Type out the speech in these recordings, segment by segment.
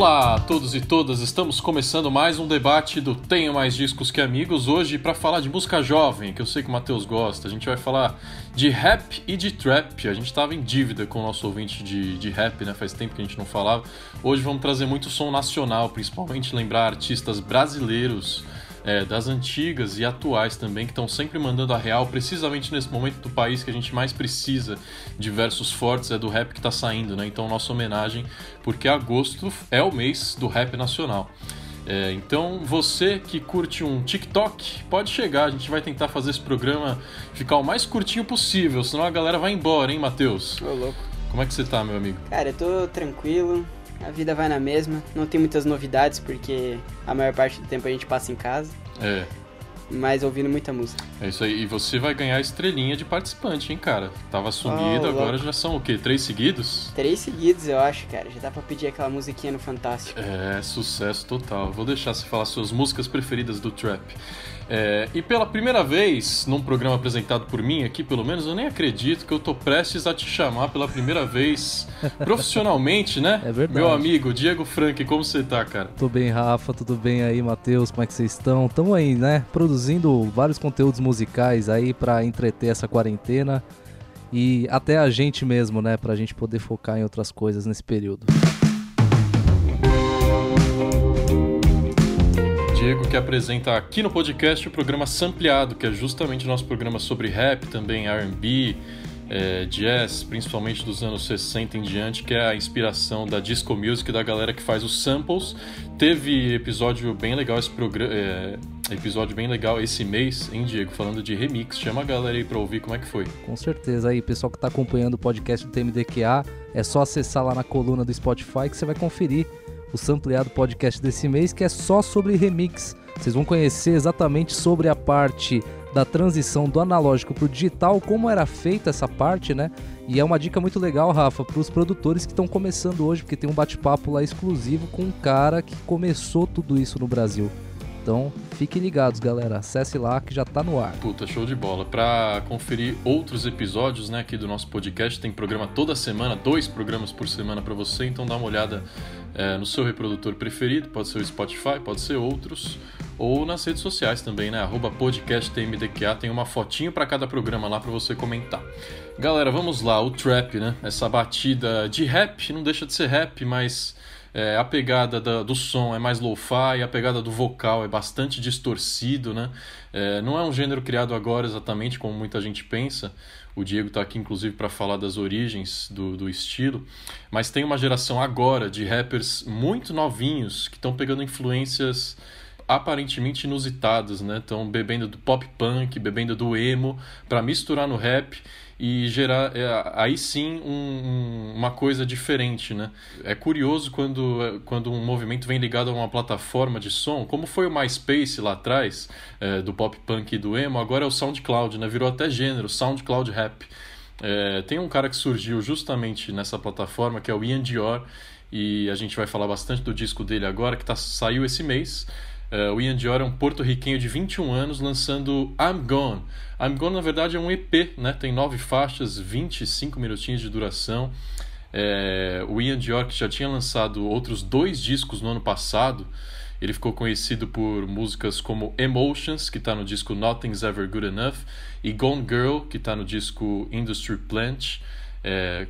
Olá a todos e todas, estamos começando mais um debate do Tenho Mais Discos Que Amigos hoje para falar de música jovem, que eu sei que o Matheus gosta. A gente vai falar de rap e de trap. A gente estava em dívida com o nosso ouvinte de, de rap, né? Faz tempo que a gente não falava. Hoje vamos trazer muito som nacional, principalmente lembrar artistas brasileiros é, das antigas e atuais também, que estão sempre mandando a real, precisamente nesse momento do país que a gente mais precisa de versos fortes, é do rap que está saindo, né? Então, nossa homenagem, porque agosto é o mês do rap nacional. É, então, você que curte um TikTok, pode chegar, a gente vai tentar fazer esse programa ficar o mais curtinho possível, senão a galera vai embora, hein, Matheus? Ô, louco. Como é que você tá, meu amigo? Cara, eu tô tranquilo, a vida vai na mesma. Não tem muitas novidades porque a maior parte do tempo a gente passa em casa. É. Mas ouvindo muita música. É isso aí. E você vai ganhar estrelinha de participante, hein, cara? Tava sumido, Oh, agora já são o quê? Três seguidos? Três seguidos, eu acho, cara. Já dá pra pedir aquela musiquinha no Fantástico. É, sucesso total. Vou deixar você falar suas músicas preferidas do trap. É, e pela primeira vez num programa apresentado por mim aqui, pelo menos, eu nem acredito que eu tô prestes a te chamar pela primeira vez profissionalmente, né? É verdade. Meu amigo, Diego Frank, como você tá, cara? Tudo bem, Rafa? Tudo bem aí, Matheus? Como é que vocês estão? Estamos aí, né? Produzindo vários conteúdos musicais aí pra entreter essa quarentena e até a gente mesmo, né? Pra gente poder focar em outras coisas nesse período. Diego que apresenta aqui no podcast o programa Sampleado, que é justamente o nosso programa sobre rap, também R&B, é, jazz, principalmente dos anos 60 em diante, que é a inspiração da disco music da galera que faz os samples. Teve episódio bem legal esse programa, episódio bem legal esse mês, hein, Diego, falando de remix. Chama a galera aí pra ouvir como é que foi. Com certeza aí, pessoal que tá acompanhando o podcast do TMDQA, é só acessar lá na coluna do Spotify que você vai conferir o sampleado podcast desse mês, que é só sobre remix. Vocês vão conhecer exatamente sobre a parte da transição do analógico pro digital, como era feita essa parte, né? E é uma dica muito legal, Rafa, para os produtores que estão começando hoje, porque tem um bate-papo lá exclusivo com um cara que começou tudo isso no Brasil. Então, fiquem ligados, galera. Acesse lá que já tá no ar. Puta, show de bola. Pra conferir outros episódios, né, aqui do nosso podcast, tem programa toda semana, dois programas por semana pra você, então dá uma olhada é, no seu reprodutor preferido, pode ser o Spotify, pode ser outros, ou nas redes sociais também, né, arroba tem uma fotinho pra cada programa lá pra você comentar. Galera, vamos lá, o trap, né, essa batida de rap, não deixa de ser rap, mas... É, a pegada da- do som é mais lo-fi, a pegada do vocal é bastante distorcido, né? É, não é um gênero criado agora exatamente como muita gente pensa. O Diego está aqui inclusive para falar das origens do, do estilo, mas tem uma geração agora de rappers muito novinhos que estão pegando influências aparentemente inusitadas, né? Estão bebendo do pop punk, bebendo do emo para misturar no rap e gerar é, aí sim um- um- uma coisa diferente, né? É curioso quando, quando um movimento vem ligado a uma plataforma de som, como foi o MySpace lá atrás, é, do pop punk e do emo, agora é o SoundCloud, né? Virou até gênero, SoundCloud Rap. É, tem um cara que surgiu justamente nessa plataforma, que é o Ian Dior, e a gente vai falar bastante do disco dele agora, que tá, saiu esse mês. É, o Ian Dior é um porto-riquenho de 21 anos lançando I'm Gone. I'm Gone, na verdade, é um EP, né? Tem nove faixas, 25 minutinhos de duração. É, o Ian Dior, que já tinha lançado outros dois discos no ano passado, ele ficou conhecido por músicas como Emotions, que está no disco Nothing's Ever Good Enough, e Gone Girl, que está no disco Industry Plant. É,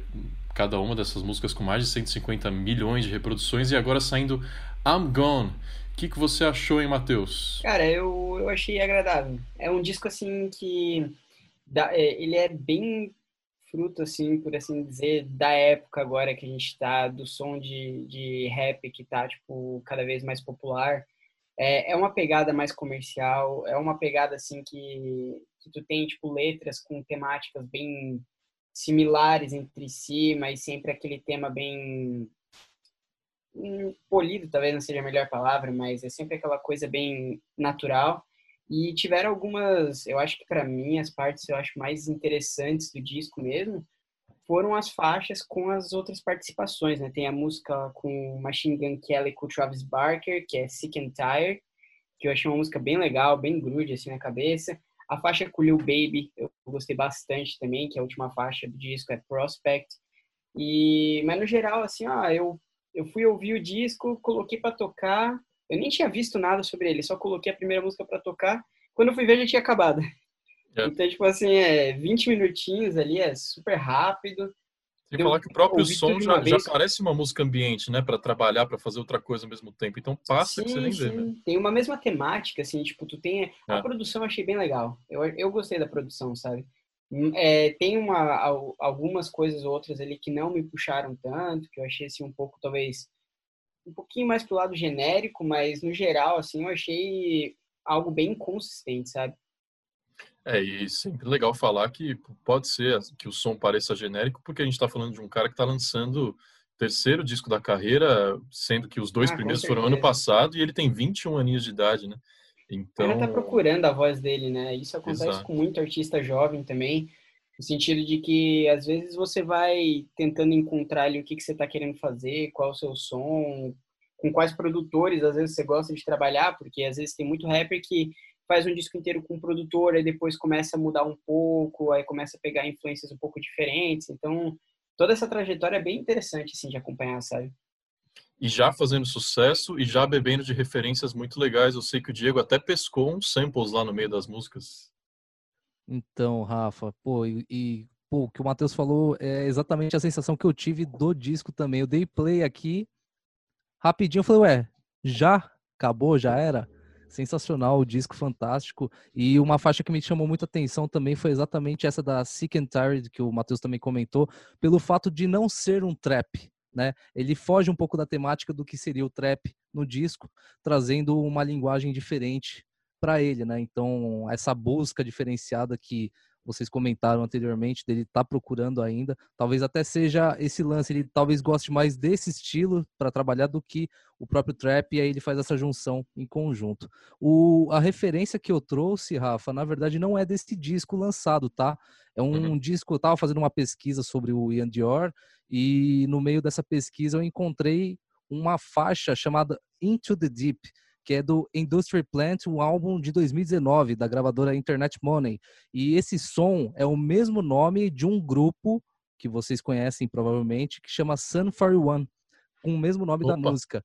cada uma dessas músicas com mais de 150 milhões de reproduções, e agora saindo I'm Gone. Que, que você achou, hein, Matheus? Cara, eu, eu achei agradável. É um disco, assim, que... dá- é, ele é bem fruto, assim, por assim dizer, da época agora que a gente tá, do som de, de rap que tá, tipo, cada vez mais popular. É, é uma pegada mais comercial, é uma pegada, assim, que, que tu tem, tipo, letras com temáticas bem similares entre si, mas sempre aquele tema bem polido, talvez não seja a melhor palavra, mas é sempre aquela coisa bem natural. E tiveram algumas, eu acho que para mim as partes eu acho mais interessantes do disco mesmo, foram as faixas com as outras participações, né? Tem a música com Machine Gun Kelly com Travis Barker, que é Sick and Tired, que eu achei uma música bem legal, bem grude assim na cabeça. A faixa com Lil Baby eu gostei bastante também, que é a última faixa do disco é Prospect. E mas no geral assim, ó, eu eu fui ouvir o disco, coloquei para tocar. Eu nem tinha visto nada sobre ele, só coloquei a primeira música para tocar. Quando eu fui ver, já tinha acabado. É. Então, tipo assim, é 20 minutinhos ali, é super rápido. Sem falar que o próprio som já, já parece uma música ambiente, né? Para trabalhar, para fazer outra coisa ao mesmo tempo. Então passa sim, que você nem sim. vê. Né? Tem uma mesma temática, assim, tipo, tu tem. É. A produção eu achei bem legal. Eu, eu gostei da produção, sabe? Hum, é, tem uma, algumas coisas outras ali que não me puxaram tanto, que eu achei assim um pouco, talvez, um pouquinho mais pro lado genérico, mas no geral, assim, eu achei algo bem consistente, sabe? É, e sempre legal falar que pode ser que o som pareça genérico, porque a gente está falando de um cara que está lançando o terceiro disco da carreira, sendo que os dois ah, primeiros foram ano passado e ele tem 21 aninhos de idade, né? Então... Ele tá procurando a voz dele, né? Isso acontece Exato. com muito artista jovem também, no sentido de que às vezes você vai tentando encontrar ali o que, que você está querendo fazer, qual é o seu som, com quais produtores às vezes você gosta de trabalhar, porque às vezes tem muito rapper que faz um disco inteiro com um produtor, e depois começa a mudar um pouco, aí começa a pegar influências um pouco diferentes. Então, toda essa trajetória é bem interessante assim de acompanhar, sabe? E já fazendo sucesso e já bebendo de referências muito legais. Eu sei que o Diego até pescou uns samples lá no meio das músicas. Então, Rafa, pô, e, e pô, o que o Matheus falou é exatamente a sensação que eu tive do disco também. Eu dei play aqui, rapidinho, eu falei, ué, já acabou, já era? sensacional, o disco fantástico. E uma faixa que me chamou muita atenção também foi exatamente essa da Sick and Tired, que o Matheus também comentou, pelo fato de não ser um trap. Né? Ele foge um pouco da temática do que seria o trap no disco, trazendo uma linguagem diferente para ele, né? Então, essa busca diferenciada que vocês comentaram anteriormente, dele tá procurando ainda. Talvez até seja esse lance, ele talvez goste mais desse estilo para trabalhar do que o próprio trap, e aí ele faz essa junção em conjunto. O, a referência que eu trouxe, Rafa, na verdade não é desse disco lançado, tá? É um uhum. disco, eu estava fazendo uma pesquisa sobre o Ian Dior, e no meio dessa pesquisa eu encontrei uma faixa chamada Into the Deep, que é do Industry Plant, um álbum de 2019 da gravadora Internet Money. E esse som é o mesmo nome de um grupo que vocês conhecem provavelmente, que chama Sun 41, com o mesmo nome Opa. da música.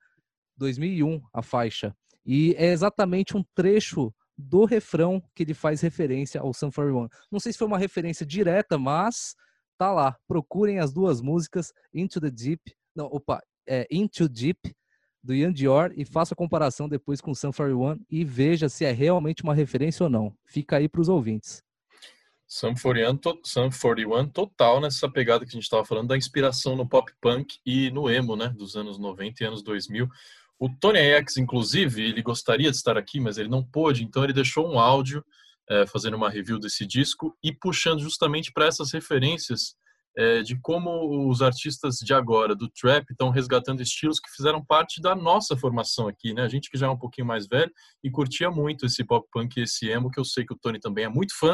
2001 a faixa. E é exatamente um trecho do refrão que ele faz referência ao Sun 41. Não sei se foi uma referência direta, mas tá lá. Procurem as duas músicas Into the Deep, não, opa, é Into Deep do Ian Dior e faça a comparação depois com o Sun 41 e veja se é realmente uma referência ou não. Fica aí para os ouvintes. Sun 41, to, Sun 41 total nessa pegada que a gente estava falando da inspiração no pop punk e no emo, né, dos anos 90 e anos 2000. O Tony X, inclusive, ele gostaria de estar aqui, mas ele não pôde, então ele deixou um áudio é, fazendo uma review desse disco e puxando justamente para essas referências é, de como os artistas de agora, do trap, estão resgatando estilos que fizeram parte da nossa formação aqui, né? A gente que já é um pouquinho mais velho e curtia muito esse pop punk e esse emo, que eu sei que o Tony também é muito fã.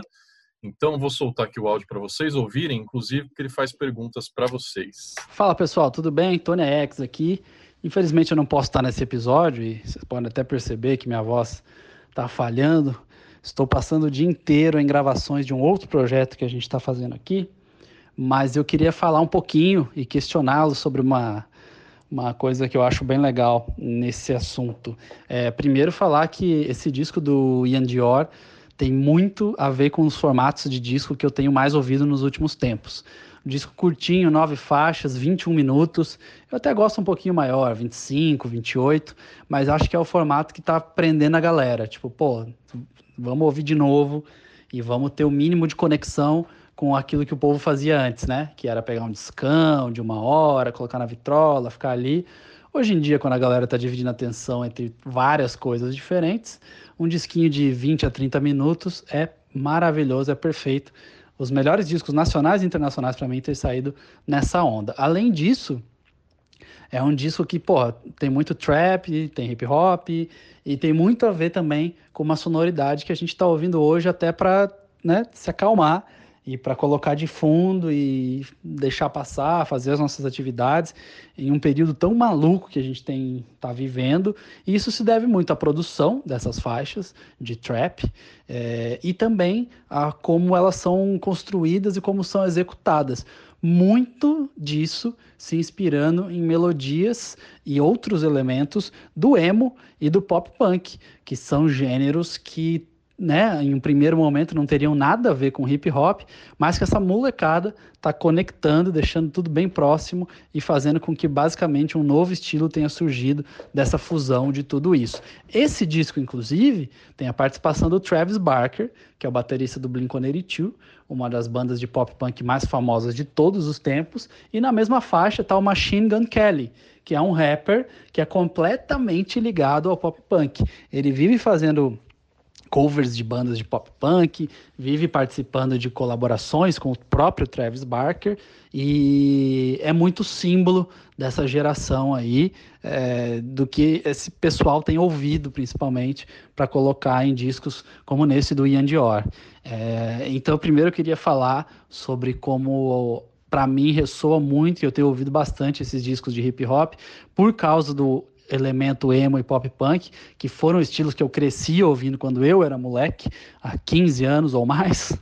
Então, vou soltar aqui o áudio para vocês ouvirem, inclusive, porque ele faz perguntas para vocês. Fala pessoal, tudo bem? Tony X aqui. Infelizmente, eu não posso estar nesse episódio e vocês podem até perceber que minha voz está falhando. Estou passando o dia inteiro em gravações de um outro projeto que a gente está fazendo aqui mas eu queria falar um pouquinho e questioná-lo sobre uma, uma coisa que eu acho bem legal nesse assunto. É, primeiro, falar que esse disco do Ian Dior tem muito a ver com os formatos de disco que eu tenho mais ouvido nos últimos tempos. Disco curtinho, nove faixas, 21 minutos. Eu até gosto um pouquinho maior, 25, 28, mas acho que é o formato que está prendendo a galera. Tipo, pô, vamos ouvir de novo e vamos ter o mínimo de conexão com aquilo que o povo fazia antes, né? Que era pegar um discão de uma hora, colocar na vitrola, ficar ali. Hoje em dia, quando a galera está dividindo a atenção entre várias coisas diferentes, um disquinho de 20 a 30 minutos é maravilhoso, é perfeito. Os melhores discos nacionais e internacionais para mim ter saído nessa onda. Além disso, é um disco que, pô, tem muito trap, tem hip hop e tem muito a ver também com uma sonoridade que a gente está ouvindo hoje até para né, se acalmar e para colocar de fundo e deixar passar, fazer as nossas atividades em um período tão maluco que a gente tem tá vivendo. E isso se deve muito à produção dessas faixas de trap é, e também a como elas são construídas e como são executadas. muito disso se inspirando em melodias e outros elementos do emo e do pop punk, que são gêneros que né, em um primeiro momento não teriam nada a ver com hip hop, mas que essa molecada está conectando, deixando tudo bem próximo e fazendo com que basicamente um novo estilo tenha surgido dessa fusão de tudo isso. Esse disco, inclusive, tem a participação do Travis Barker, que é o baterista do Blink-182, uma das bandas de pop punk mais famosas de todos os tempos, e na mesma faixa está o Machine Gun Kelly, que é um rapper que é completamente ligado ao pop punk. Ele vive fazendo covers de bandas de pop punk, vive participando de colaborações com o próprio Travis Barker e é muito símbolo dessa geração aí, é, do que esse pessoal tem ouvido principalmente para colocar em discos como nesse do Ian Dior. É, então, primeiro eu queria falar sobre como para mim ressoa muito e eu tenho ouvido bastante esses discos de hip hop por causa do elemento emo e pop punk, que foram estilos que eu cresci ouvindo quando eu era moleque, há 15 anos ou mais.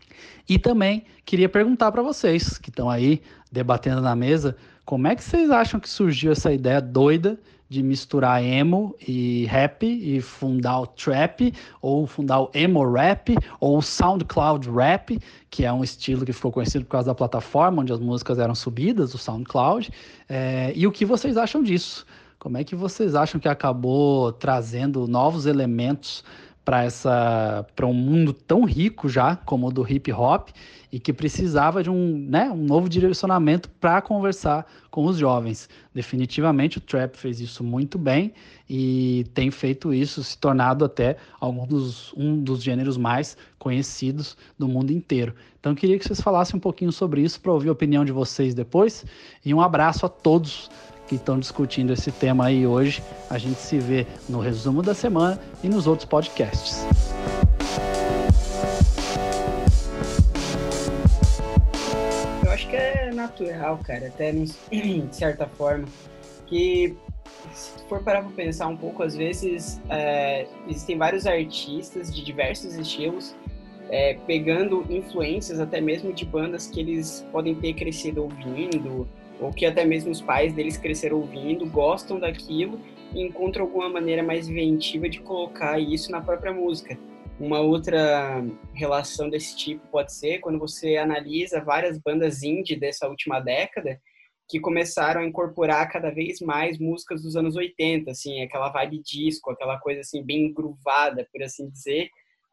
E também queria perguntar para vocês que estão aí debatendo na mesa, como é que vocês acham que surgiu essa ideia doida de misturar emo e rap e fundar o trap, ou fundar o emo rap, ou o SoundCloud rap, que é um estilo que ficou conhecido por causa da plataforma onde as músicas eram subidas, o SoundCloud. É, e o que vocês acham disso? Como é que vocês acham que acabou trazendo novos elementos para essa para um mundo tão rico já como o do hip hop e que precisava de um, né, um novo direcionamento para conversar com os jovens. Definitivamente o trap fez isso muito bem e tem feito isso, se tornado até algum dos, um dos gêneros mais conhecidos do mundo inteiro. Então queria que vocês falassem um pouquinho sobre isso para ouvir a opinião de vocês depois e um abraço a todos que estão discutindo esse tema aí hoje. A gente se vê no resumo da semana e nos outros podcasts. Eu acho que é natural, cara, até de certa forma, que se for parar para pensar um pouco, às vezes é, existem vários artistas de diversos estilos é, pegando influências até mesmo de bandas que eles podem ter crescido ouvindo, ou que até mesmo os pais deles cresceram ouvindo, gostam daquilo e encontram alguma maneira mais inventiva de colocar isso na própria música. Uma outra relação desse tipo pode ser quando você analisa várias bandas indie dessa última década que começaram a incorporar cada vez mais músicas dos anos 80, assim, aquela vibe disco, aquela coisa assim bem groovada, por assim dizer,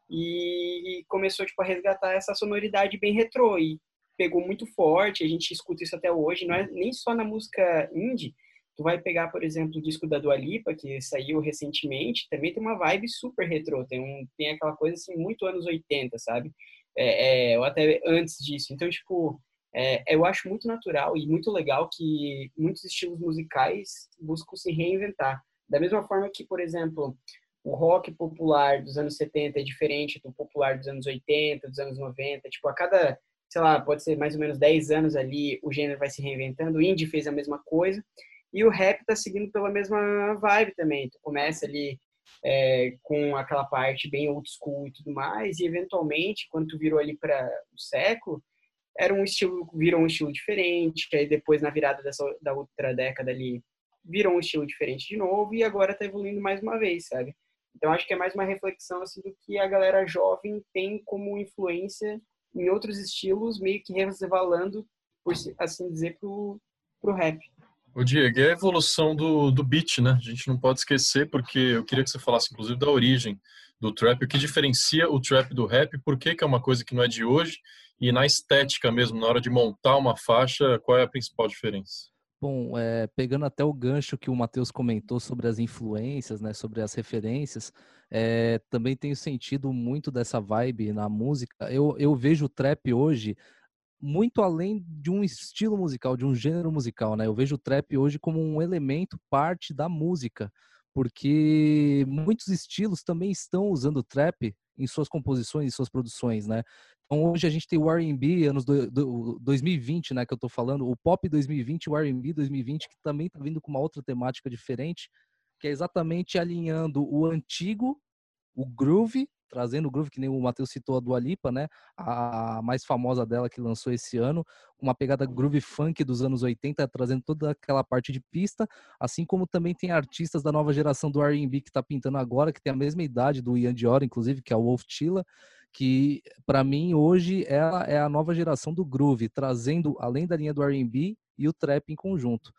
e começou tipo a resgatar essa sonoridade bem retrô e pegou muito forte, a gente escuta isso até hoje, não é nem só na música indie, tu vai pegar, por exemplo, o disco da Dua Lipa, que saiu recentemente, também tem uma vibe super retrô, tem, um, tem aquela coisa assim, muito anos 80, sabe? É, é, ou até antes disso. Então, tipo, é, eu acho muito natural e muito legal que muitos estilos musicais buscam se reinventar. Da mesma forma que, por exemplo, o rock popular dos anos 70 é diferente do popular dos anos 80, dos anos 90. Tipo, a cada sei lá, pode ser mais ou menos 10 anos ali, o gênero vai se reinventando. O indie fez a mesma coisa. E o rap tá seguindo pela mesma vibe também. Tu começa ali é, com aquela parte bem old school e tudo mais, e eventualmente, quando tu virou ali para o século, era um estilo, virou um estilo diferente, aí depois na virada dessa, da outra década ali, virou um estilo diferente de novo, e agora tá evoluindo mais uma vez, sabe? Então acho que é mais uma reflexão assim do que a galera jovem tem como influência em outros estilos, meio que resvalando, por assim dizer, pro, pro rap. O Diego, é a evolução do, do beat, né? A gente não pode esquecer, porque eu queria que você falasse, inclusive, da origem do trap, o que diferencia o trap do rap, por que, que é uma coisa que não é de hoje, e na estética mesmo, na hora de montar uma faixa, qual é a principal diferença? Bom, é, pegando até o gancho que o Matheus comentou sobre as influências, né, sobre as referências, é, também tenho sentido muito dessa vibe na música. Eu, eu vejo o trap hoje muito além de um estilo musical, de um gênero musical, né? Eu vejo o trap hoje como um elemento, parte da música, porque muitos estilos também estão usando o trap em suas composições, em suas produções, né? Então hoje a gente tem o R&B anos do, do, 2020, né, que eu tô falando, o pop 2020, o R&B 2020, que também tá vindo com uma outra temática diferente, que é exatamente alinhando o antigo, o groove trazendo o groove, que nem o Matheus citou a Dua Lipa, né? A mais famosa dela que lançou esse ano, uma pegada groove funk dos anos 80, trazendo toda aquela parte de pista, assim como também tem artistas da nova geração do R&B que está pintando agora, que tem a mesma idade do Ian Dior, inclusive, que é o Wolf Chilla, que para mim hoje ela é a nova geração do groove, trazendo além da linha do R&B e o trap em conjunto.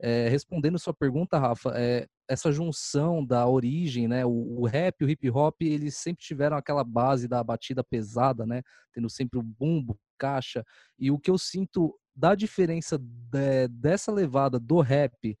É, respondendo sua pergunta, Rafa, é, essa junção da origem, né, o, o, rap e o hip hop, eles sempre tiveram aquela base da batida pesada, né, tendo sempre o bumbo, caixa, e o que eu sinto da diferença de, dessa levada do rap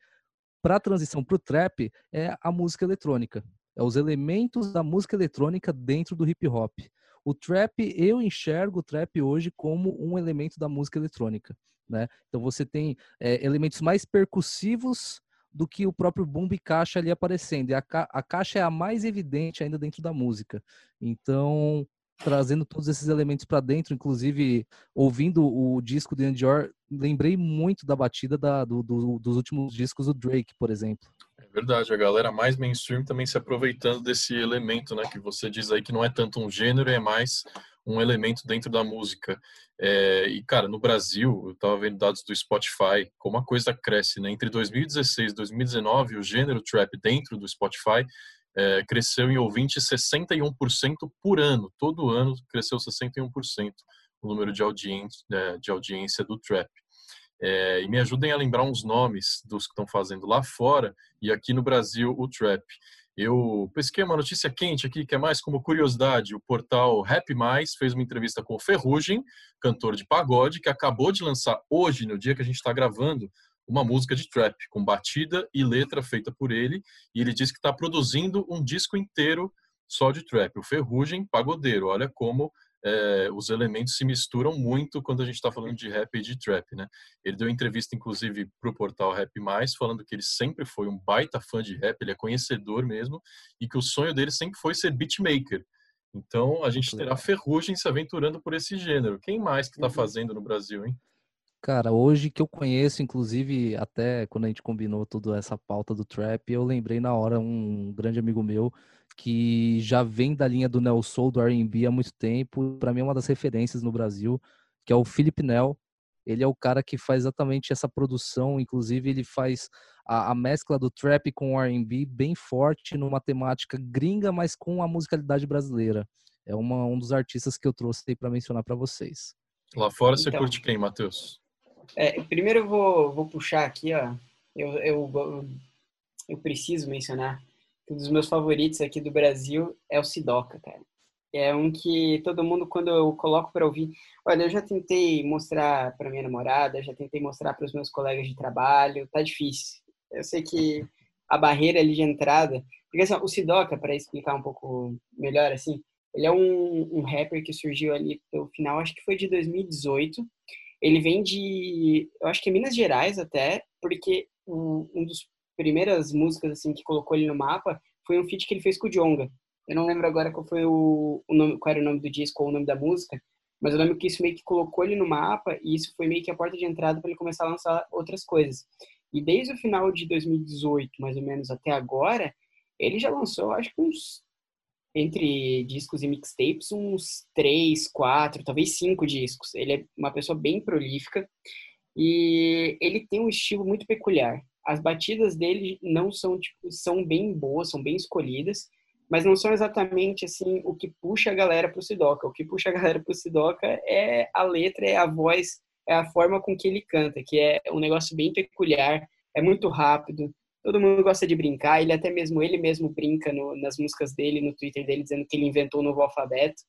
para a transição para o trap é a música eletrônica, é os elementos da música eletrônica dentro do hip hop. O trap, eu enxergo o trap hoje como um elemento da música eletrônica. Né? Então você tem é, elementos mais percussivos do que o próprio bumbo e caixa ali aparecendo. E a, ca a caixa é a mais evidente ainda dentro da música. Então, trazendo todos esses elementos para dentro, inclusive ouvindo o disco de Dior, lembrei muito da batida da, do, do, dos últimos discos do Drake, por exemplo. É verdade, a galera mais mainstream também se aproveitando desse elemento, né, que você diz aí que não é tanto um gênero, é mais um elemento dentro da música. É, e, cara, no Brasil, eu estava vendo dados do Spotify, como a coisa cresce, né? Entre 2016 e 2019, o gênero trap dentro do Spotify é, cresceu em ouvintes 61% por ano. Todo ano cresceu 61% o número de audiência, é, de audiência do trap. É, e me ajudem a lembrar uns nomes dos que estão fazendo lá fora e aqui no Brasil o trap. Eu pesquei uma notícia quente aqui, que é mais como curiosidade. O portal Rap Mais fez uma entrevista com o Ferrugem, cantor de pagode, que acabou de lançar hoje, no dia que a gente está gravando, uma música de trap, com batida e letra feita por ele. E ele disse que está produzindo um disco inteiro só de trap. O Ferrugem, pagodeiro. Olha como é, os elementos se misturam muito quando a gente está falando de rap e de trap, né? Ele deu entrevista, inclusive, para o portal Rap Mais, falando que ele sempre foi um baita fã de rap, ele é conhecedor mesmo, e que o sonho dele sempre foi ser beatmaker. Então, a gente terá Ferrugem se aventurando por esse gênero. Quem mais que está uhum. fazendo no Brasil, hein? Cara, hoje que eu conheço, inclusive, até quando a gente combinou toda essa pauta do trap, eu lembrei na hora um grande amigo meu que já vem da linha do Nel Soul, do R&B há muito tempo. Para mim é uma das referências no Brasil, que é o Philip Nell. Ele é o cara que faz exatamente essa produção, inclusive ele faz a, a mescla do trap com o R&B bem forte numa temática gringa, mas com a musicalidade brasileira. É uma, um dos artistas que eu trouxe para mencionar para vocês. Lá fora você então, curte quem, Matheus? É, primeiro eu vou, vou puxar aqui, ó. Eu, eu, eu preciso mencionar um dos meus favoritos aqui do Brasil é o Sidoca, cara. É um que todo mundo, quando eu coloco para ouvir. Olha, eu já tentei mostrar para minha namorada, já tentei mostrar para os meus colegas de trabalho, tá difícil. Eu sei que a barreira ali de entrada. Porque assim, o Sidoca, para explicar um pouco melhor, assim, ele é um, um rapper que surgiu ali no final, acho que foi de 2018. Ele vem de, eu acho que é Minas Gerais até, porque um, um dos primeiras músicas assim que colocou ele no mapa foi um feat que ele fez com o Jonga. Eu não lembro agora qual foi o, o nome, qual era o nome do disco ou o nome da música, mas eu lembro que isso meio que colocou ele no mapa e isso foi meio que a porta de entrada para ele começar a lançar outras coisas. E desde o final de 2018, mais ou menos até agora, ele já lançou, acho que uns entre discos e mixtapes, uns três, quatro, talvez cinco discos. Ele é uma pessoa bem prolífica e ele tem um estilo muito peculiar as batidas dele não são tipo são bem boas, são bem escolhidas, mas não são exatamente assim o que puxa a galera pro Sidoca. O que puxa a galera pro Sidoca é a letra, é a voz, é a forma com que ele canta, que é um negócio bem peculiar, é muito rápido. Todo mundo gosta de brincar, ele até mesmo ele mesmo brinca no, nas músicas dele, no Twitter dele dizendo que ele inventou um novo alfabeto,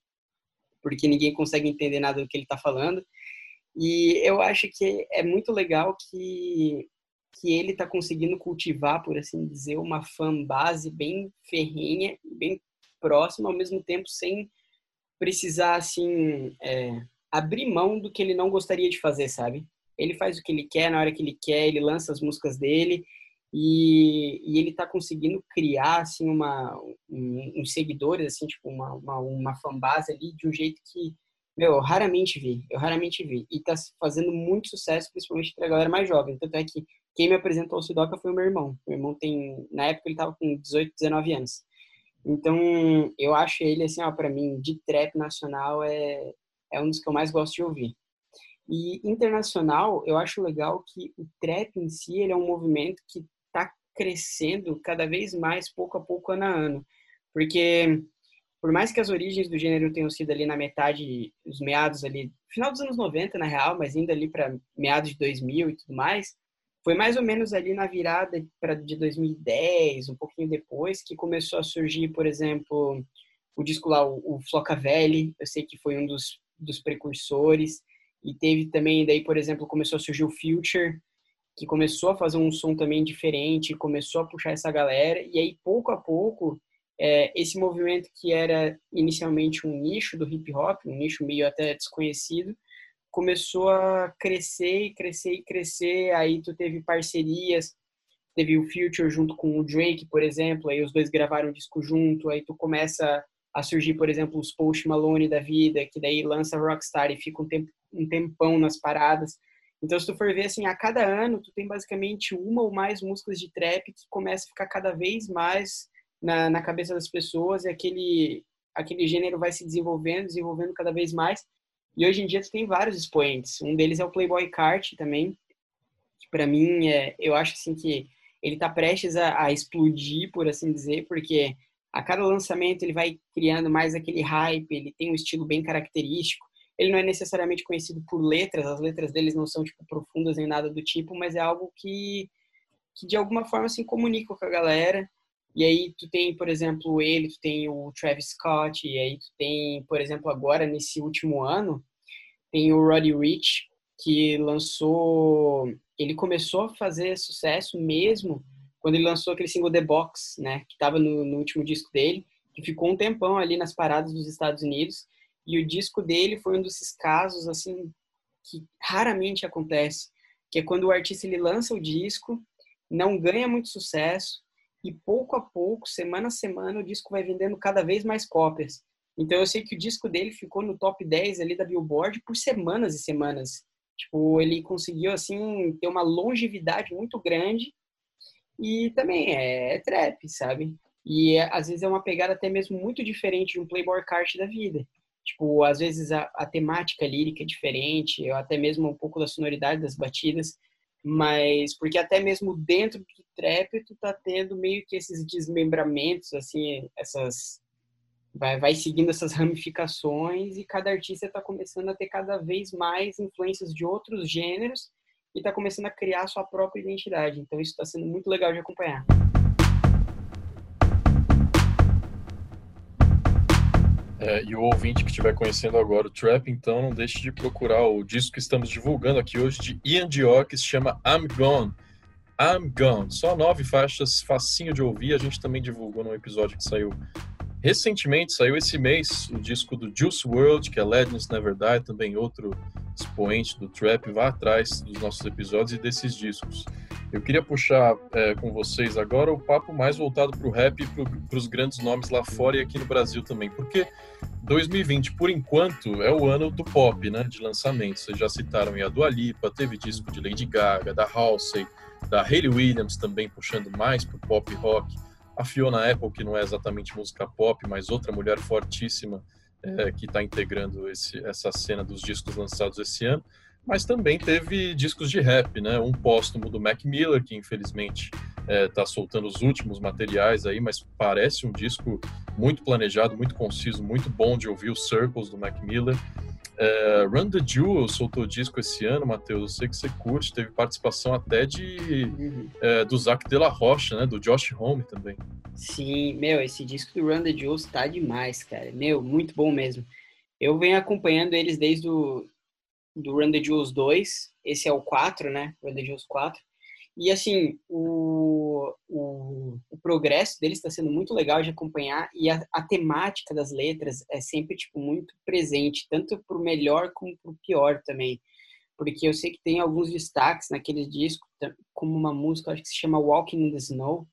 porque ninguém consegue entender nada do que ele está falando. E eu acho que é muito legal que que ele está conseguindo cultivar, por assim dizer, uma fanbase bem ferrenha, bem próxima, ao mesmo tempo sem precisar, assim, é, abrir mão do que ele não gostaria de fazer, sabe? Ele faz o que ele quer na hora que ele quer, ele lança as músicas dele e, e ele está conseguindo criar, assim, uma, um, uns seguidores, assim, tipo, uma, uma, uma fanbase ali de um jeito que meu, eu raramente vi, eu raramente vi. E tá fazendo muito sucesso, principalmente pra galera mais jovem. Tanto é que quem me apresentou o Sidoca foi o meu irmão. Meu irmão tem, na época ele tava com 18, 19 anos. Então, eu acho ele, assim, ó, pra mim, de trap nacional, é, é um dos que eu mais gosto de ouvir. E internacional, eu acho legal que o trap em si, ele é um movimento que está crescendo cada vez mais, pouco a pouco, ano a ano. Porque, por mais que as origens do gênero tenham sido ali na metade, os meados ali, final dos anos 90, na real, mas indo ali para meados de 2000 e tudo mais, foi mais ou menos ali na virada para de 2010, um pouquinho depois, que começou a surgir, por exemplo, o disco lá, o, o Flocavelli, eu sei que foi um dos, dos precursores, e teve também, daí, por exemplo, começou a surgir o Future, que começou a fazer um som também diferente, começou a puxar essa galera, e aí, pouco a pouco, é, esse movimento que era inicialmente um nicho do hip hop, um nicho meio até desconhecido, começou a crescer e crescer e crescer. Aí tu teve parcerias, teve o Future junto com o Drake, por exemplo, aí os dois gravaram um disco junto, aí tu começa a surgir, por exemplo, os Post Malone da vida, que daí lança Rockstar e fica um, tempo, um tempão nas paradas. Então, se tu for ver, assim, a cada ano, tu tem basicamente uma ou mais músicas de trap que começa a ficar cada vez mais na, na cabeça das pessoas e aquele, aquele gênero vai se desenvolvendo, desenvolvendo cada vez mais. E hoje em dia tu tem vários expoentes. Um deles é o Playboy Kart também, que para mim é, eu acho assim que ele está prestes a, a, explodir, por assim dizer, porque a cada lançamento ele vai criando mais aquele hype, ele tem um estilo bem característico. Ele não é necessariamente conhecido por letras, as letras deles não são tipo profundas nem nada do tipo, mas é algo que que de alguma forma se comunica com a galera. E aí tu tem, por exemplo, ele, tu tem o Travis Scott, e aí tu tem, por exemplo, agora nesse último ano, tem o Roddy Rich, que lançou, ele começou a fazer sucesso mesmo quando ele lançou aquele single The Box, né, que estava no, no último disco dele, que ficou um tempão ali nas paradas dos Estados Unidos, e o disco dele foi um desses casos assim que raramente acontece, que é quando o artista ele lança o disco, não ganha muito sucesso, e pouco a pouco, semana a semana, o disco vai vendendo cada vez mais cópias. Então eu sei que o disco dele ficou no top 10 ali da Billboard por semanas e semanas. Tipo, ele conseguiu assim ter uma longevidade muito grande e também é, é trap, sabe? E é, às vezes é uma pegada até mesmo muito diferente de um Playboy Cart da vida. Tipo, às vezes a, a temática lírica é diferente, ou até mesmo um pouco da sonoridade das batidas mas porque até mesmo dentro do trap tu tá tendo meio que esses desmembramentos assim essas vai vai seguindo essas ramificações e cada artista está começando a ter cada vez mais influências de outros gêneros e está começando a criar sua própria identidade. Então isso está sendo muito legal de acompanhar É, e o ouvinte que estiver conhecendo agora o Trap, então não deixe de procurar o disco que estamos divulgando aqui hoje de Ian Dior, que se chama I'm Gone. I'm Gone. Só nove faixas, facinho de ouvir. A gente também divulgou num episódio que saiu recentemente, saiu esse mês, o disco do Juice World, que é Legends Never Die, também outro expoente do Trap. Vá atrás dos nossos episódios e desses discos. Eu queria puxar é, com vocês agora o papo mais voltado para o rap e para os grandes nomes lá fora e aqui no Brasil também, porque 2020, por enquanto, é o ano do pop, né, de lançamento. Vocês já citaram a Dua Lipa, teve disco de Lady Gaga, da Halsey, da Hayley Williams também puxando mais para o pop rock. A Fiona Apple, que não é exatamente música pop, mas outra mulher fortíssima é, que está integrando esse, essa cena dos discos lançados esse ano mas também teve discos de rap, né? Um póstumo do Mac Miller, que infelizmente está é, soltando os últimos materiais aí, mas parece um disco muito planejado, muito conciso, muito bom de ouvir os Circles do Mac Miller. É, Run the Jewel soltou disco esse ano, Matheus. Eu sei que você curte, teve participação até de uhum. é, do Zac de la Rocha, né? Do Josh Home também. Sim, meu, esse disco do Run the Jewels tá demais, cara. Meu, muito bom mesmo. Eu venho acompanhando eles desde o do Run the Jewels 2, esse é o 4, né? Run the Jewels 4. E assim, o, o, o progresso deles está sendo muito legal de acompanhar e a, a, temática das letras é sempre tipo muito presente, tanto para o melhor como para o pior também. Porque eu sei que tem alguns destaques naquele disco, como uma música acho que se chama Walking in the Snow,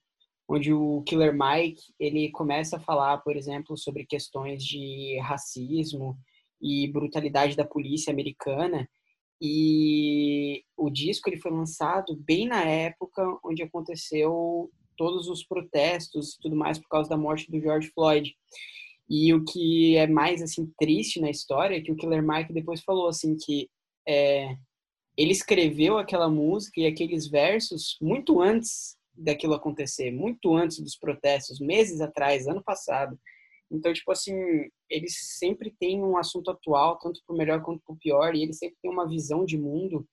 onde o Killer Mike ele começa a falar, por exemplo, sobre questões de racismo e brutalidade da polícia americana. E o disco ele foi lançado bem na época onde aconteceu todos os protestos e tudo mais por causa da morte do George Floyd. E o que é mais assim triste na história é que o Killer Mike depois falou assim que é, ele escreveu aquela música e aqueles versos muito antes daquilo acontecer, muito antes dos protestos, meses atrás, ano passado. Então, tipo assim, eles sempre têm um assunto atual, tanto pro melhor quanto pro pior, e eles sempre têm uma visão de mundo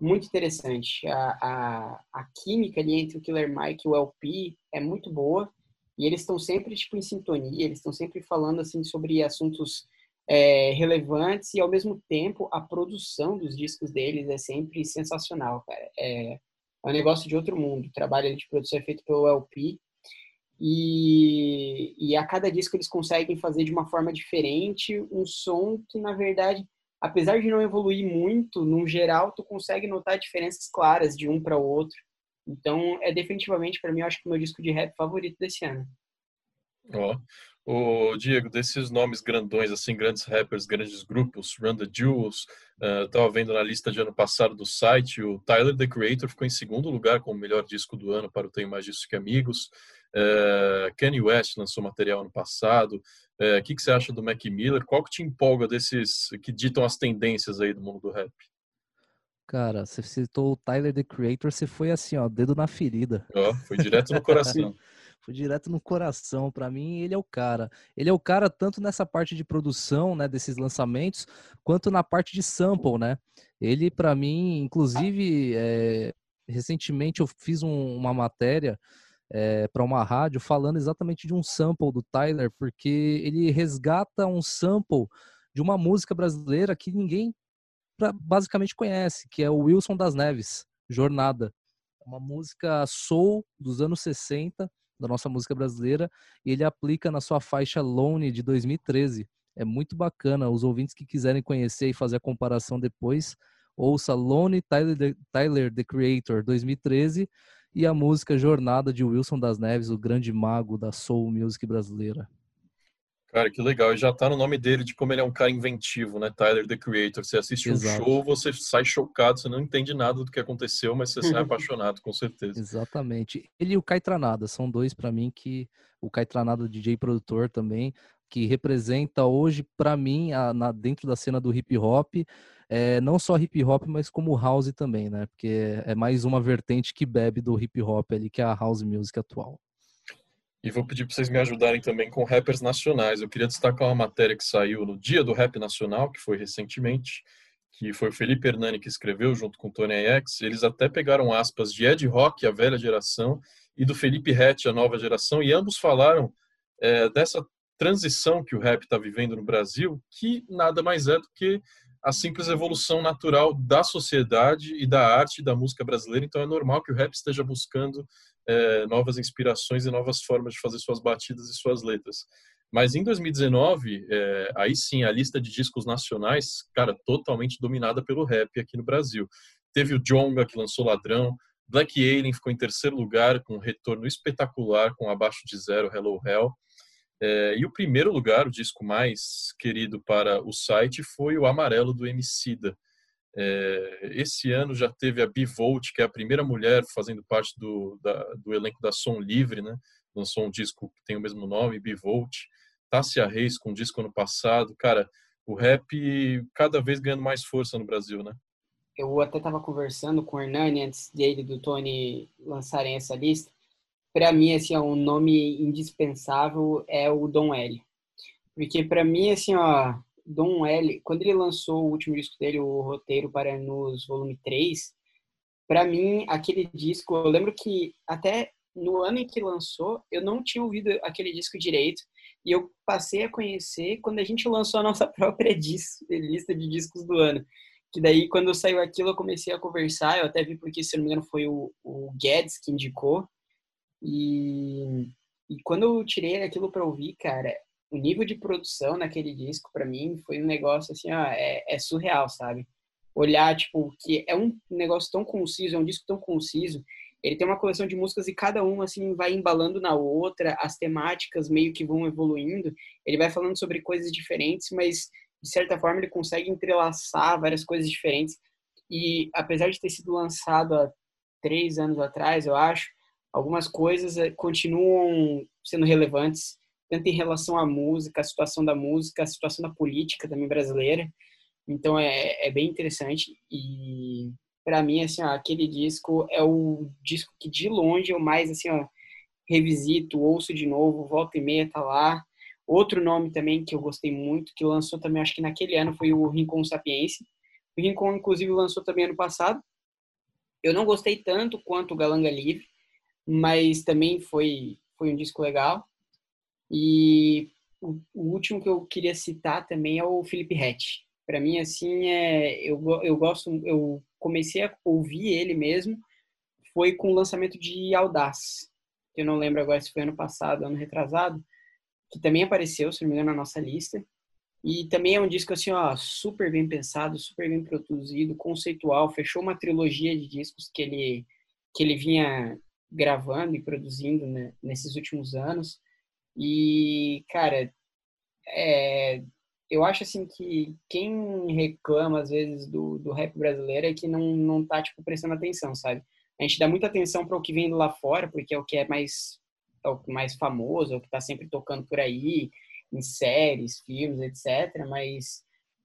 muito interessante. A, a, a química ali entre o Killer Mike e o LP é muito boa, e eles estão sempre, tipo, em sintonia, eles estão sempre falando, assim, sobre assuntos é, relevantes, e ao mesmo tempo, a produção dos discos deles é sempre sensacional, cara. É, é um negócio de outro mundo. O trabalho de produção é feito pelo LP, e, e a cada disco eles conseguem fazer de uma forma diferente um som que, na verdade, apesar de não evoluir muito, no geral, tu consegue notar diferenças claras de um para o outro. Então, é definitivamente, para mim, eu acho que o meu disco de rap favorito desse ano. Ó, o Diego, desses nomes grandões, assim, grandes rappers, grandes grupos, Run the Jewels, uh, tava vendo na lista de ano passado do site, o Tyler, The Creator, ficou em segundo lugar como melhor disco do ano para o Tenho Mais Disso Que Amigos. Uh, Kanye West lançou material ano passado. O que, que você acha do Mac Miller? Qual que te empolga desses que ditam as tendências aí do mundo do rap? Cara, você citou o Tyler, The Creator, você foi assim, ó, dedo na ferida. Ó, foi direto no coração. Foi direto no coração. Para mim, ele é o cara. Ele é o cara tanto nessa parte de produção, né, desses lançamentos, quanto na parte de sample, né? Ele, para mim, inclusive, é, recentemente eu fiz um, uma matéria é, para uma rádio falando exatamente de um sample do Tyler, porque ele resgata um sample de uma música brasileira que ninguém basicamente conhece, que é o Wilson das Neves, Jornada. Uma música soul dos anos 60 da nossa música brasileira e ele aplica na sua faixa Lone de 2013. É muito bacana. Os ouvintes que quiserem conhecer e fazer a comparação depois, ouça Lone Tyler, Tyler The Creator 2013 e a música Jornada de Wilson das Neves, o grande mago da soul music brasileira. Cara, que legal. E já tá no nome dele de como ele é um cara inventivo, né? Tyler, the Creator. Você assiste Exato. um show, você sai chocado, você não entende nada do que aconteceu, mas você sai apaixonado, com certeza. Exatamente. Ele e o Caetranada são dois para mim que o Caetranada DJ produtor também, que representa hoje para mim a, na, dentro da cena do hip hop, é, não só hip hop, mas como house também, né? Porque é mais uma vertente que bebe do hip hop ali, que é a house music atual. E vou pedir para vocês me ajudarem também com rappers nacionais. Eu queria destacar uma matéria que saiu no dia do rap nacional, que foi recentemente, que foi o Felipe Hernani que escreveu junto com o Tony X. Eles até pegaram aspas de Ed Rock, a velha geração, e do Felipe Rett, a nova geração, e ambos falaram é, dessa transição que o rap está vivendo no Brasil, que nada mais é do que a simples evolução natural da sociedade e da arte e da música brasileira. Então é normal que o rap esteja buscando é, novas inspirações e novas formas de fazer suas batidas e suas letras. Mas em 2019, é, aí sim, a lista de discos nacionais, cara, totalmente dominada pelo rap aqui no Brasil. Teve o Jonga, que lançou Ladrão, Black Alien ficou em terceiro lugar, com um retorno espetacular, com Abaixo de Zero, Hello Hell. É, e o primeiro lugar, o disco mais querido para o site, foi o Amarelo do Emicida. É, esse ano já teve a Bivolt, que é a primeira mulher fazendo parte do, da, do elenco da Som Livre, né? lançou um disco que tem o mesmo nome, Bivolt. Tássia Reis com um disco ano passado. Cara, o rap cada vez ganhando mais força no Brasil, né? Eu até estava conversando com o Hernani antes dele do Tony lançarem essa lista. Para mim, assim, ó, um nome indispensável é o Dom L. Porque para mim, assim, ó, Dom L, quando ele lançou o último disco dele, o Roteiro para Nos Volume 3, para mim, aquele disco, eu lembro que até no ano em que lançou, eu não tinha ouvido aquele disco direito, e eu passei a conhecer quando a gente lançou a nossa própria disco, lista de discos do ano. Que daí, quando saiu aquilo, eu comecei a conversar, eu até vi porque, se não me engano, foi o, o Guedes que indicou, e, e quando eu tirei aquilo para ouvir, cara, o nível de produção naquele disco, para mim, foi um negócio assim, ó, é, é, surreal, sabe? Olhar, tipo, que é um negócio tão conciso, é um disco tão conciso. Ele tem uma coleção de músicas e cada uma, assim, vai embalando na outra, as temáticas meio que vão evoluindo. Ele vai falando sobre coisas diferentes, mas, de certa forma, ele consegue entrelaçar várias coisas diferentes. E, apesar de ter sido lançado há três anos atrás, eu acho, algumas coisas eh, continuam sendo relevantes, tanto em relação à música, a situação da música, a situação da política também brasileira. Então é, é bem interessante e para mim assim, ó, aquele disco é o disco que de longe eu mais assim, ó, revisito, ouço de novo, volta e meia tá lá. Outro nome também que eu gostei muito, que lançou também, acho que naquele ano, foi o Rincon Sapiense. O Rincon, inclusive, lançou também ano passado. Eu não gostei tanto quanto o Galanga Livre, mas também foi, foi um disco legal. E o, o último que eu queria citar também é o Felipe Hatch. Para mim, assim, é, eu, eu gosto, eu comecei a ouvir ele mesmo, foi com o lançamento de Audaz, eu não lembro agora se foi ano passado, ano retrasado, que também apareceu, se não me engano, na nossa lista. E também é um disco assim, ó, super bem pensado, super bem produzido, conceitual, fechou uma trilogia de discos que ele que ele vinha gravando e produzindo né, nesses últimos anos. E, cara, é, eu acho assim que quem reclama às vezes do, do rap brasileiro é que não, não tá, tipo, prestando atenção, sabe? A gente dá muita atenção para o que vem lá fora, porque é o que é mais é o mais famoso, é o que está sempre tocando por aí, em séries, filmes, etc. Mas,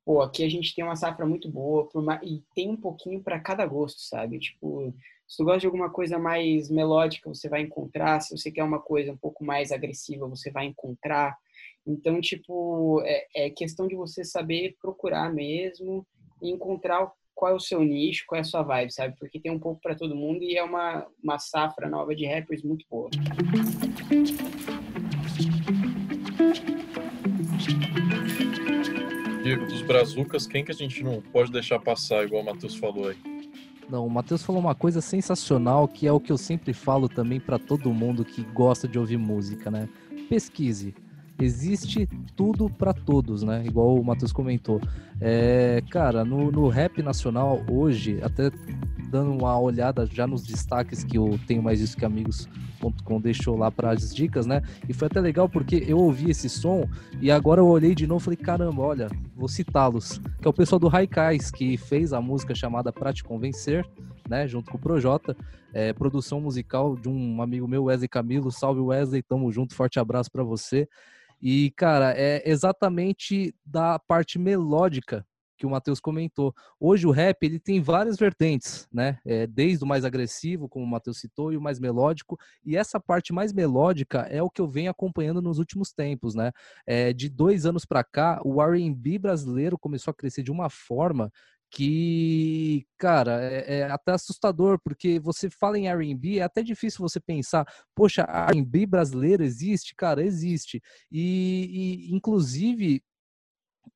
pô, aqui a gente tem uma safra muito boa uma, e tem um pouquinho para cada gosto, sabe? Tipo, se tu gosta de alguma coisa mais melódica, você vai encontrar. Se você quer uma coisa um pouco mais agressiva, você vai encontrar. Então, tipo, é, é questão de você saber procurar mesmo e encontrar qual é o seu nicho, qual é a sua vibe, sabe? Porque tem um pouco para todo mundo e é uma, uma safra nova de rappers muito boa. Brazucas, quem que a gente não pode deixar passar, igual o Matheus falou aí? Não, o Matheus falou uma coisa sensacional, que é o que eu sempre falo também para todo mundo que gosta de ouvir música, né? Pesquise existe tudo para todos, né? Igual o Matheus comentou. É, cara, no, no rap nacional hoje, até dando uma olhada já nos destaques que eu tenho mais isso que amigos.com deixou lá para as dicas, né? E foi até legal porque eu ouvi esse som e agora eu olhei de novo e falei, caramba, olha, vou citá-los. Que é o pessoal do Raikais, que fez a música chamada Pra Te Convencer, né? Junto com o Projota. É, produção musical de um amigo meu, Wesley Camilo. Salve Wesley, tamo junto, forte abraço para você. E, cara, é exatamente da parte melódica que o Matheus comentou. Hoje o rap ele tem várias vertentes, né? É, desde o mais agressivo, como o Matheus citou, e o mais melódico. E essa parte mais melódica é o que eu venho acompanhando nos últimos tempos, né? É, de dois anos para cá, o R&B brasileiro começou a crescer de uma forma que, cara, é, é, até assustador, porque você fala em R&B, é até difícil você pensar, poxa, R&B brasileiro existe? Cara, existe. E, e, inclusive,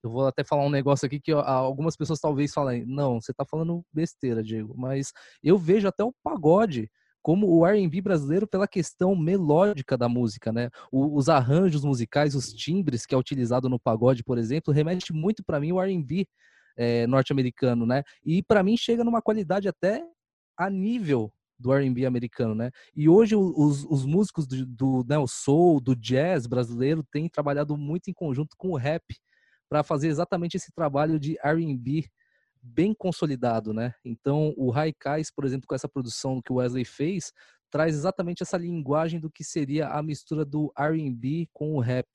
eu vou até falar um negócio aqui que algumas pessoas talvez falem, não, você tá falando besteira, Diego, mas eu vejo até o pagode como o R&B brasileiro pela questão melódica da música, né? Os arranjos musicais, os timbres que é utilizado no pagode, por exemplo, remete muito para mim o R&B é, norte-americano, né? E para mim chega numa qualidade até a nível do R&B americano, né? E hoje os, os músicos do, do né, soul, do jazz brasileiro têm trabalhado muito em conjunto com o rap para fazer exatamente esse trabalho de R&B bem consolidado, né? Então o Raikais, por exemplo, com essa produção que o Wesley fez, traz exatamente essa linguagem do que seria a mistura do R&B com o rap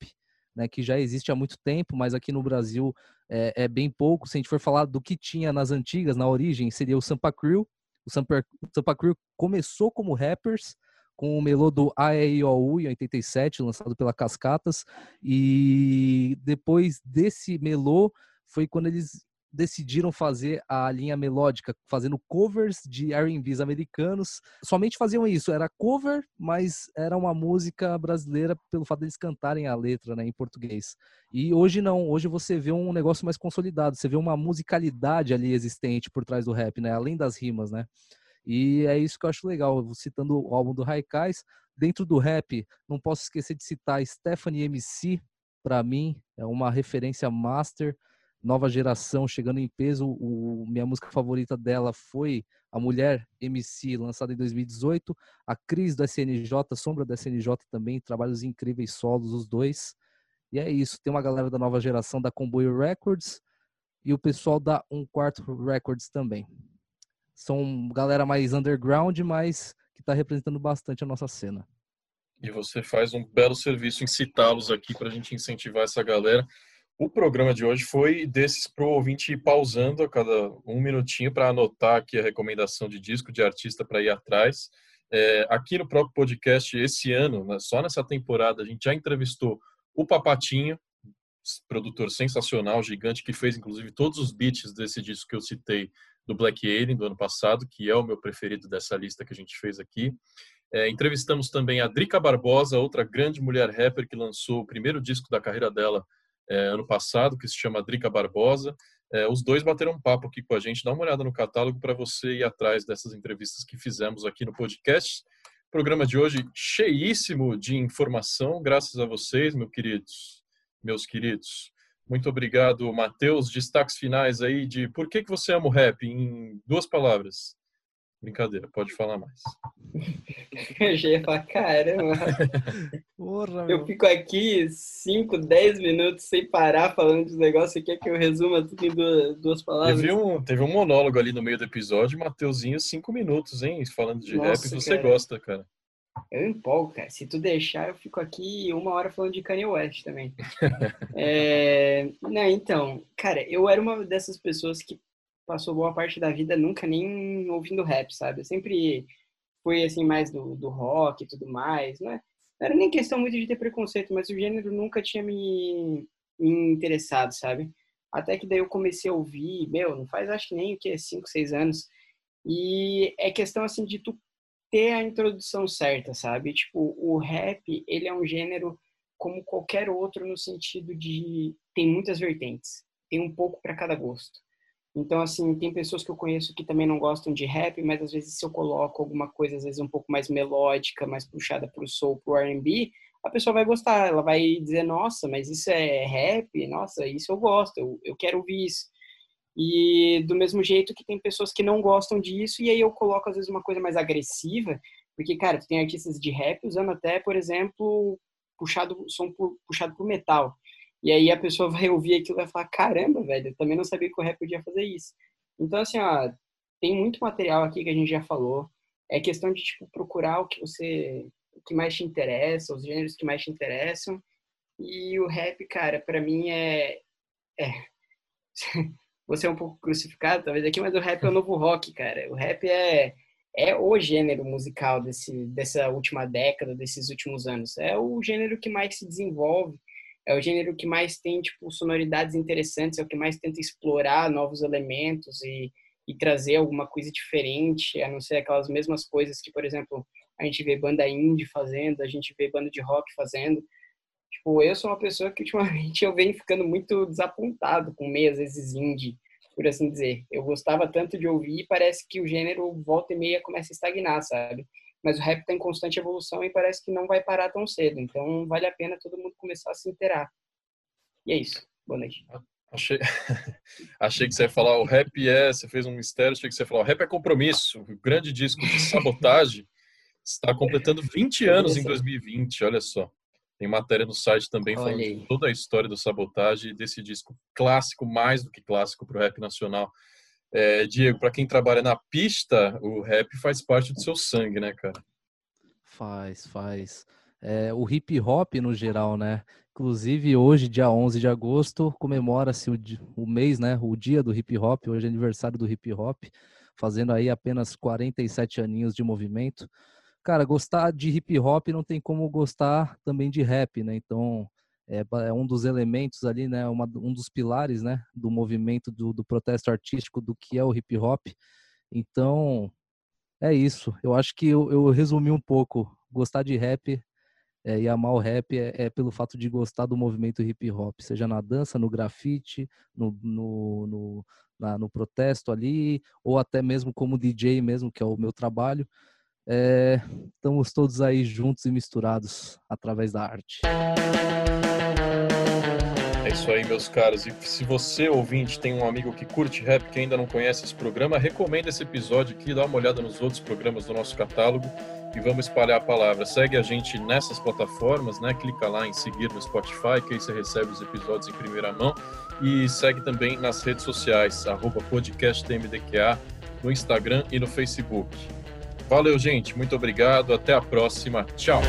né, que já existe há muito tempo, mas aqui no Brasil é, é, bem pouco. Se a gente for falar do que tinha nas antigas, na origem, seria o Sampa Crew. O Sampa, o Sampa Crew começou como rappers, com o melô do AEIOU em 87, lançado pela Cascatas, e depois desse melô foi quando eles decidiram fazer a linha melódica, fazendo covers de R&Bs americanos. Somente faziam isso, era cover, mas era uma música brasileira pelo fato deles cantarem a letra, né, em português. E hoje não, hoje você vê um negócio mais consolidado, você vê uma musicalidade ali existente por trás do rap, né, além das rimas, né? E é isso que eu acho legal, citando o álbum do Raikais, dentro do rap, não posso esquecer de citar Stephanie MC, para mim, é uma referência master nova geração chegando em peso. O, minha música favorita dela foi A Mulher MC, lançada em 2018. A Cris do SNJ, Sombra do SNJ também, trabalhos incríveis solos, os dois. E é isso, tem uma galera da nova geração da Comboio Records e o pessoal da Um Quarto Records também. São galera mais underground, mas que está representando bastante a nossa cena. E você faz um belo serviço em citá-los aqui para a gente incentivar essa galera. O programa de hoje foi desses para o ouvinte ir pausando a cada um minutinho para anotar aqui a recomendação de disco, de artista para ir atrás. É, aqui no próprio podcast, esse ano, né, só nessa temporada, a gente já entrevistou o Papatinho, produtor sensacional, gigante, que fez inclusive todos os beats desse disco que eu citei do Black Alien do ano passado, que é o meu preferido dessa lista que a gente fez aqui. É, entrevistamos também a Drica Barbosa, outra grande mulher rapper que lançou o primeiro disco da carreira dela é, ano passado, que se chama Drica Barbosa. É, os dois bateram um papo aqui com a gente. Dá uma olhada no catálogo para você ir atrás dessas entrevistas que fizemos aqui no podcast. Programa de hoje cheíssimo de informação, graças a vocês, meus queridos. Meus queridos. Muito obrigado, Matheus. Destaques finais aí de por que, que você ama o rap, em duas palavras. Brincadeira, pode falar mais. Eu já ia falar, caramba. Porra, eu fico aqui 5, 10 minutos sem parar falando de negócio. Você quer que eu resuma tudo em duas, duas palavras? Teve um, teve um monólogo ali no meio do episódio, Mateuzinho, 5 minutos, hein? Falando de Nossa, rap. Você cara. gosta, cara. Eu empolgo, cara. Se tu deixar, eu fico aqui uma hora falando de Kanye West também. é... Não, então, cara, eu era uma dessas pessoas que passou boa parte da vida nunca nem ouvindo rap, sabe? Eu sempre fui, assim, mais do, do rock e tudo mais, né? Não era nem questão muito de ter preconceito, mas o gênero nunca tinha me, me interessado, sabe? Até que daí eu comecei a ouvir, meu, não faz acho que nem o que, 5, 6 anos. E é questão, assim, de tu ter a introdução certa, sabe? Tipo, o rap, ele é um gênero como qualquer outro no sentido de tem muitas vertentes, tem um pouco para cada gosto. Então, assim, tem pessoas que eu conheço que também não gostam de rap, mas às vezes se eu coloco alguma coisa, às vezes um pouco mais melódica, mais puxada para o soul, para o R&B, a pessoa vai gostar, ela vai dizer, nossa, mas isso é rap? Nossa, isso eu gosto, eu, eu quero ouvir isso. E do mesmo jeito que tem pessoas que não gostam disso, e aí eu coloco às vezes uma coisa mais agressiva, porque, cara, tem artistas de rap usando até, por exemplo, puxado, som puxado por metal. E aí a pessoa vai ouvir aquilo e vai falar, caramba, velho, eu também não sabia que o rap podia fazer isso. Então, assim, ó, tem muito material aqui que a gente já falou. É questão de, tipo, procurar o que você, o que mais te interessa, os gêneros que mais te interessam. E o rap, cara, para mim é, é... você é um pouco crucificado, talvez aqui, mas o rap é o novo rock, cara. O rap é é o gênero musical desse, dessa última década, desses últimos anos. É o gênero que mais se desenvolve, é o gênero que mais tem tipo sonoridades interessantes, é o que mais tenta explorar novos elementos e, e trazer alguma coisa diferente, a não ser aquelas mesmas coisas que, por exemplo, a gente vê banda indie fazendo, a gente vê banda de rock fazendo. Tipo, eu sou uma pessoa que ultimamente eu venho ficando muito desapontado com meio às vezes indie, por assim dizer. Eu gostava tanto de ouvir parece que o gênero volta e meia começa a estagnar, sabe? Mas o rap está em constante evolução e parece que não vai parar tão cedo. Então vale a pena todo mundo começar a se inteirar. E é isso. Boa noite. Achei, achei que você ia falar o rap é, você fez um mistério, achei que você ia falar o rap é compromisso. O grande disco de sabotagem está completando 20 anos em 2020, olha só. Tem matéria no site também falando de toda a história do sabotagem desse disco clássico, mais do que clássico para o rap nacional. É, Diego, para quem trabalha na pista, o rap faz parte do seu sangue, né, cara? Faz, faz. É, o hip hop no geral, né? Inclusive, hoje, dia 11 de agosto, comemora-se o, o mês, né? O dia do hip hop, hoje é aniversário do hip hop, fazendo aí apenas 47 aninhos de movimento. Cara, gostar de hip hop não tem como gostar também de rap, né? Então, é um dos elementos ali, né, uma, um dos pilares, né, do movimento do, do protesto artístico do que é o hip hop. Então, é isso. Eu acho que eu, eu resumi um pouco. Gostar de rap é, e amar o rap é, é, pelo fato de gostar do movimento hip hop, seja na dança, no grafite, no, no, no, na, no protesto ali, ou até mesmo como DJ mesmo, que é o meu trabalho. É, estamos todos aí juntos e misturados através da arte. É isso aí, meus caros. E se você, ouvinte, tem um amigo que curte rap, que ainda não conhece esse programa, recomenda esse episódio aqui, dá uma olhada nos outros programas do nosso catálogo e vamos espalhar a palavra. Segue a gente nessas plataformas, né? Clica lá em seguir no Spotify, que aí você recebe os episódios em primeira mão. E segue também nas redes sociais, arroba podcastmdqa, no Instagram e no Facebook. Valeu, gente. Muito obrigado. Até a próxima. Tchau.